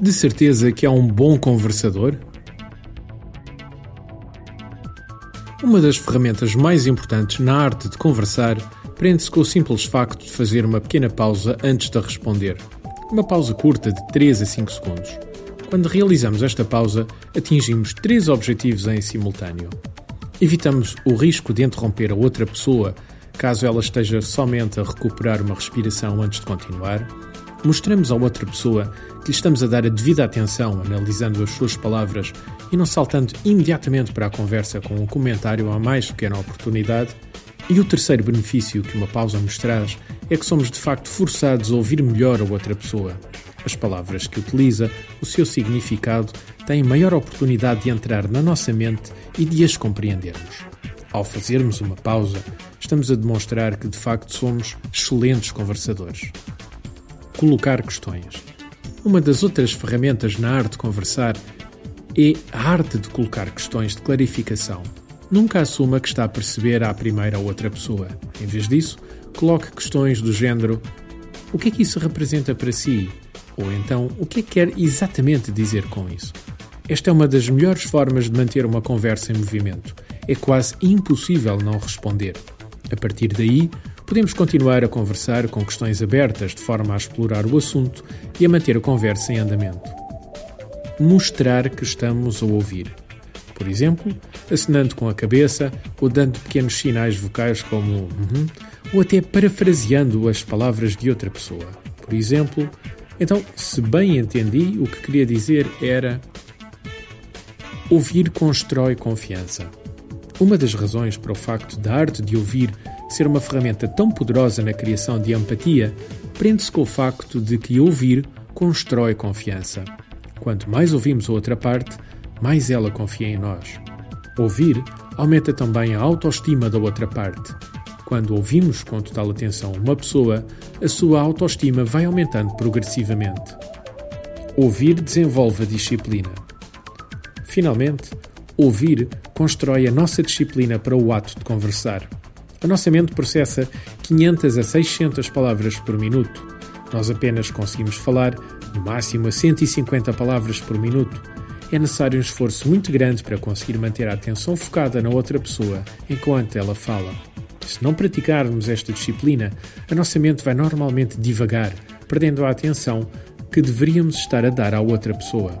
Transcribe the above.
De certeza que é um bom conversador? Uma das ferramentas mais importantes na arte de conversar prende-se com o simples facto de fazer uma pequena pausa antes de responder. Uma pausa curta de 3 a 5 segundos. Quando realizamos esta pausa, atingimos três objetivos em simultâneo. Evitamos o risco de interromper a outra pessoa caso ela esteja somente a recuperar uma respiração antes de continuar. Mostramos à outra pessoa que lhe estamos a dar a devida atenção, analisando as suas palavras e não saltando imediatamente para a conversa com um comentário à mais pequena oportunidade. E o terceiro benefício que uma pausa nos traz é que somos de facto forçados a ouvir melhor a outra pessoa. As palavras que utiliza, o seu significado, têm maior oportunidade de entrar na nossa mente e de as compreendermos. Ao fazermos uma pausa, estamos a demonstrar que de facto somos excelentes conversadores. Colocar questões. Uma das outras ferramentas na arte de conversar é a arte de colocar questões de clarificação. Nunca assuma que está a perceber à primeira ou outra pessoa. Em vez disso, coloque questões do género: O que é que isso representa para si? Ou então, o que é que quer exatamente dizer com isso? Esta é uma das melhores formas de manter uma conversa em movimento. É quase impossível não responder. A partir daí, podemos continuar a conversar com questões abertas de forma a explorar o assunto e a manter a conversa em andamento. Mostrar que estamos a ouvir. Por exemplo, acenando com a cabeça ou dando pequenos sinais vocais como uhum, ou até parafraseando as palavras de outra pessoa. Por exemplo, então, se bem entendi, o que queria dizer era Ouvir constrói confiança. Uma das razões para o facto da arte de ouvir ser uma ferramenta tão poderosa na criação de empatia prende-se com o facto de que ouvir constrói confiança. Quanto mais ouvimos a outra parte, mais ela confia em nós. Ouvir aumenta também a autoestima da outra parte. Quando ouvimos com total atenção uma pessoa, a sua autoestima vai aumentando progressivamente. Ouvir desenvolve a disciplina. Finalmente, ouvir constrói a nossa disciplina para o ato de conversar. A nossa mente processa 500 a 600 palavras por minuto. Nós apenas conseguimos falar, no máximo, a 150 palavras por minuto. É necessário um esforço muito grande para conseguir manter a atenção focada na outra pessoa enquanto ela fala. Se não praticarmos esta disciplina, a nossa mente vai normalmente divagar, perdendo a atenção que deveríamos estar a dar à outra pessoa.